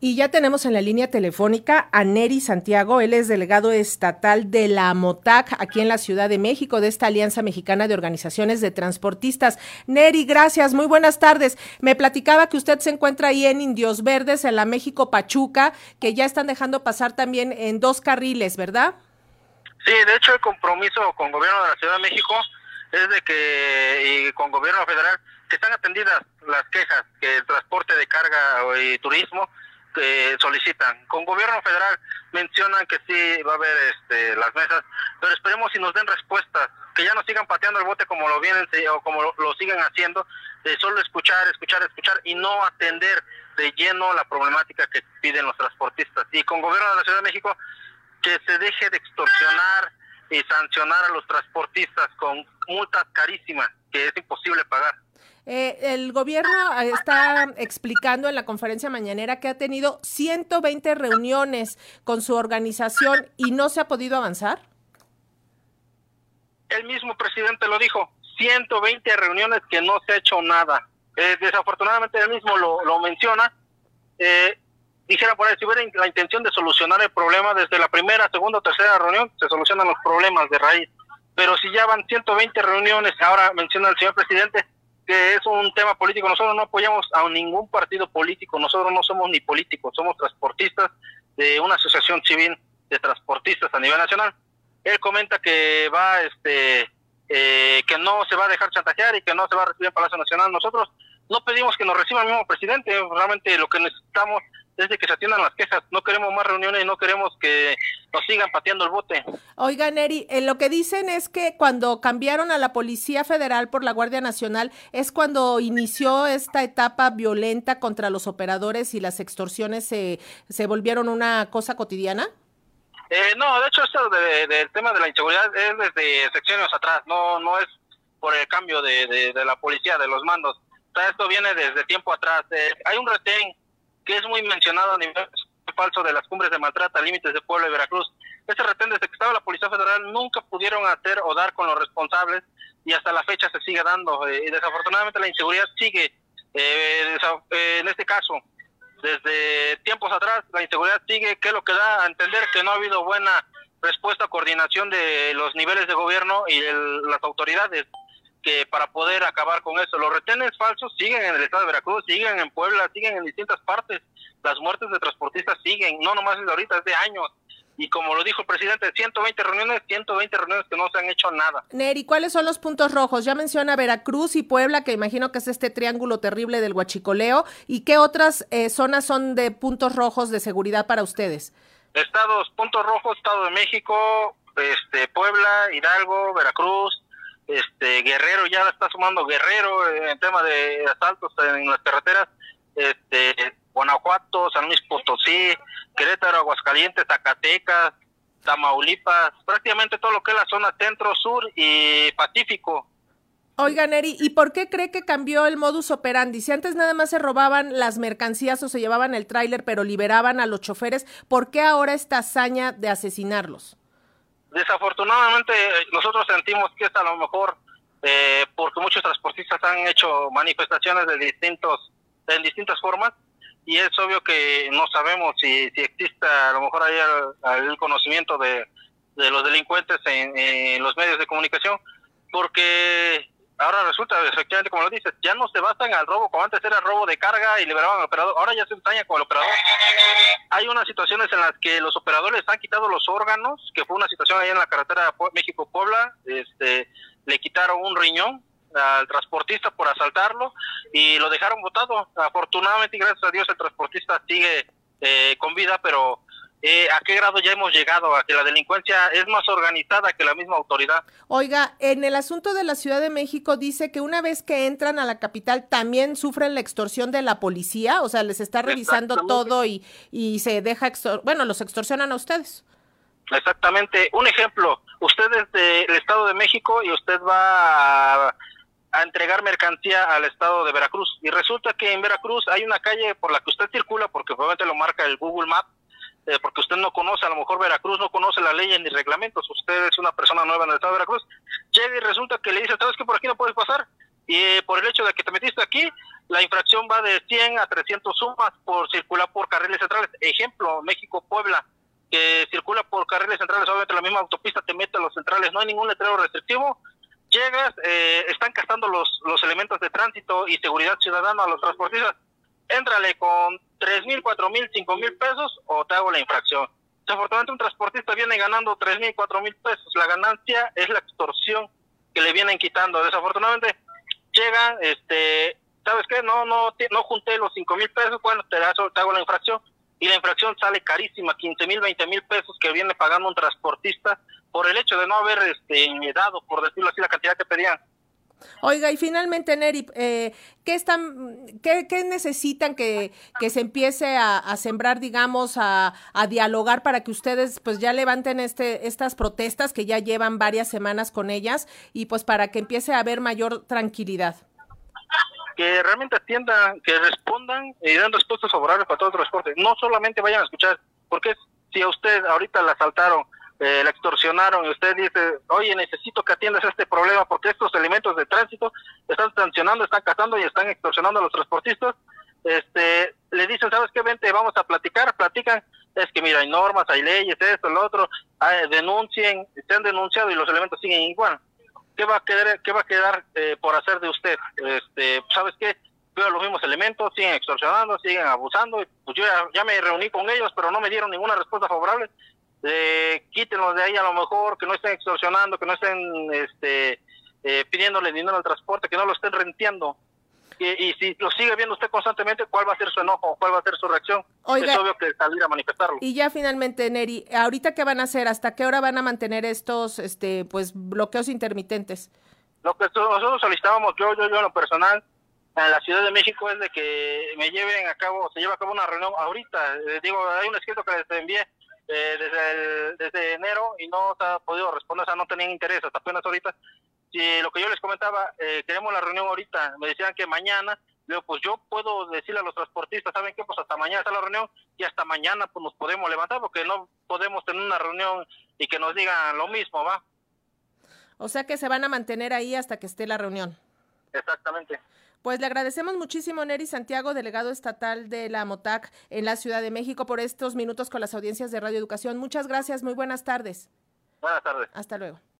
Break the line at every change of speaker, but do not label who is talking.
Y ya tenemos en la línea telefónica a Neri Santiago, él es delegado estatal de la AMOTAC aquí en la Ciudad de México, de esta Alianza Mexicana de Organizaciones de Transportistas. Neri, gracias, muy buenas tardes. Me platicaba que usted se encuentra ahí en Indios Verdes, en la México Pachuca, que ya están dejando pasar también en dos carriles, ¿verdad?
Sí, de hecho el compromiso con el gobierno de la Ciudad de México es de que, y con gobierno federal, que están atendidas las quejas, que el transporte de carga y turismo solicitan. Con gobierno federal mencionan que sí va a haber este, las mesas, pero esperemos si nos den respuestas, que ya no sigan pateando el bote como lo vienen o como lo, siguen haciendo, de solo escuchar, escuchar, escuchar y no atender de lleno la problemática que piden los transportistas. Y con gobierno de la Ciudad de México que se deje de extorsionar y sancionar a los transportistas con multas carísimas que es imposible pagar.
Eh, el gobierno eh, está explicando en la conferencia mañanera que ha tenido 120 reuniones con su organización y no se ha podido avanzar.
El mismo presidente lo dijo, 120 reuniones que no se ha hecho nada. Eh, desafortunadamente él mismo lo, menciona. dijera por ahí, si hubiera la intención de solucionar el problema desde la primera, segunda o tercera reunión, se solucionan los problemas de raíz. Pero si ya van 120 reuniones, ahora menciona el señor presidente, que es un tema político. Nosotros no apoyamos a ningún partido político, nosotros no somos ni políticos, somos transportistas de una asociación civil de transportistas a nivel nacional. Él comenta que va, este, eh, que no se va a dejar chantajear y que no se va a recibir en Palacio Nacional. Nosotros no pedimos que nos reciba el mismo presidente, realmente lo que necesitamos es de que se atiendan las quejas. No queremos más reuniones, no queremos que nos sigan pateando el bote.
Oiga, Neri, eh, lo que dicen es que cuando cambiaron a la Policía Federal por la Guardia Nacional es cuando inició esta etapa violenta contra los operadores y las extorsiones se, se volvieron una cosa cotidiana.
Eh, no, de hecho esto del tema de la inseguridad es desde secciones atrás, no no es por el cambio de, de, la policía, de los mandos. O sea, esto viene desde tiempo atrás. Eh, hay un retén que es muy mencionado a nivel falso de las cumbres de maltrata, límites de Puebla y Veracruz. Ese retén desde que estaba la Policía Federal nunca pudieron hacer o dar con los responsables y hasta la fecha se sigue dando. Eh, y desafortunadamente la inseguridad sigue, eh, eh, en este caso, desde tiempos atrás, la inseguridad sigue, que es lo que da a entender que no ha habido buena respuesta coordinación de los niveles de gobierno y las autoridades que para poder acabar con eso. Los retenes falsos siguen en el estado de Veracruz, siguen en Puebla, siguen en distintas partes. Las muertes de transportistas siguen, no nomás de ahorita, es de años. Y como lo dijo el presidente, 120 reuniones, 120 reuniones que no se han hecho nada.
Neri, ¿cuáles son los puntos rojos? Ya menciona Veracruz y Puebla, que imagino que es este triángulo terrible del huachicoleo. ¿Y qué otras eh, zonas son de puntos rojos de seguridad para ustedes?
Estados, puntos rojos, Estado de México, este, Puebla, Hidalgo, Guerrero ya está sumando Guerrero en tema de asaltos en las carreteras, este Guanajuato, San Luis Potosí, Querétaro, Aguascalientes, Zacatecas, Tamaulipas, prácticamente todo lo que es la zona centro, sur y Pacífico.
Oiga, Neri, ¿y por qué cree que cambió el modus operandi? Si antes nada más se robaban las mercancías o se llevaban el tráiler, pero liberaban a los choferes, ¿por qué ahora esta hazaña de asesinarlos?
Desafortunadamente nosotros sentimos que es a lo mejor eh, porque muchos transportistas han hecho manifestaciones de distintos en distintas formas y es obvio que no sabemos si, si existe a lo mejor ahí el, conocimiento de, de, los delincuentes en, los medios de comunicación porque ahora resulta efectivamente como lo dices ya no se basan al robo como antes era robo de carga y liberaban al operador ahora ya se ensaña con el operador. Hay unas situaciones en las que los operadores han quitado los órganos, que fue una situación ahí en la carretera México-Puebla, este, le quitaron un riñón al transportista por asaltarlo y lo dejaron botado. Afortunadamente y gracias a Dios el transportista sigue eh, con vida, pero eh, a qué grado ya hemos llegado, a que la delincuencia es más organizada que la misma autoridad.
Oiga, en el asunto de la Ciudad de México dice que una vez que entran a la capital también sufren la extorsión de la policía, o sea, les está revisando todo y, y se deja, bueno, los extorsionan a ustedes.
Exactamente. Un ejemplo, usted es del Estado de México y usted va a, entregar mercancía al Estado de Veracruz. Y resulta que en Veracruz hay una calle por la que usted circula, porque probablemente lo marca el Google Map, eh, porque usted no conoce, a lo mejor Veracruz no conoce la ley ni reglamentos, usted es una persona nueva en el estado de Veracruz, y resulta que le dice, ¿sabes que por aquí no puedes pasar? Y eh, por el hecho de que te metiste aquí, la infracción va de 100 a 300 sumas por circular por carriles centrales. Ejemplo, México-Puebla, que circula por carriles centrales, obviamente la misma autopista te mete a los centrales, no hay ningún letrero restrictivo, llegas, eh, están gastando los, los elementos de tránsito y seguridad ciudadana a los transportistas, éntrale con tres mil, cuatro mil, cinco mil pesos o te hago la infracción. Desafortunadamente un transportista viene ganando tres mil, cuatro mil pesos, la ganancia es la extorsión que le vienen quitando. Desafortunadamente llegan, este, ¿sabes qué? No, no, no junté los cinco mil pesos, bueno, te, te hago la infracción y la infracción sale carísima, 15 mil, 20 mil pesos que viene pagando un transportista por el hecho de no haber este, dado, por decirlo así, la cantidad que pedían.
Oiga, y finalmente, Neri, eh, ¿qué, están, qué, necesitan que, se empiece a, sembrar, digamos, a, a, dialogar para que ustedes pues ya levanten este, estas protestas que ya llevan varias semanas con ellas y pues para que empiece a haber mayor tranquilidad?
Que realmente atiendan, que respondan y den respuestas favorables para todo el transporte. No solamente vayan a escuchar, porque si a usted ahorita la asaltaron, eh, la extorsionaron y usted dice, oye, necesito que atiendas este problema porque estos elementos de tránsito están sancionando, están cazando y están extorsionando a los transportistas, este, le dicen, ¿sabes qué? Vente, vamos a platicar, platican, es que mira, hay normas, hay leyes, esto, lo otro, ah, denuncien, se han denunciado y los elementos siguen igual. ¿Qué va a quedar, qué va a quedar eh, por hacer de usted? Este, ¿Sabes qué? Veo los mismos elementos, siguen extorsionando, siguen abusando. Pues yo ya, me reuní con ellos, pero no me dieron ninguna respuesta favorable. Eh, quítenlos de ahí a lo mejor, que no estén extorsionando, que no estén este, eh, pidiéndole dinero al transporte, que no lo estén renteando. Y, si lo sigue viendo usted constantemente, ¿cuál va a ser su enojo? ¿Cuál va a ser su reacción? es obvio que salir a manifestarlo.
Y ya finalmente, Neri, ¿ahorita qué van a hacer? ¿Hasta qué hora van a mantener estos este pues bloqueos intermitentes?
Lo que nosotros solicitábamos, yo, yo, yo en lo personal, en la Ciudad de México es de que me lleven a cabo, se lleva a cabo una reunión ahorita. Eh, digo, hay un escrito que les envié eh, desde, desde enero y no se ha podido responder, o sea, no tenían interés hasta apenas ahorita si lo que yo les comentaba, eh, queremos la reunión ahorita, me decían que mañana, digo, pues yo puedo decirle a los transportistas, ¿saben qué? Pues hasta mañana está la reunión y hasta mañana pues nos podemos levantar porque no podemos tener una reunión y que nos digan lo mismo, ¿va?
O sea que se van a mantener ahí hasta que esté la reunión.
Exactamente.
Pues le agradecemos muchísimo, Neri Santiago, delegado estatal de la MOTAC en la Ciudad de México, por estos minutos con las audiencias de Radio Educación. Muchas gracias, muy buenas tardes.
Buenas tardes.
Hasta luego.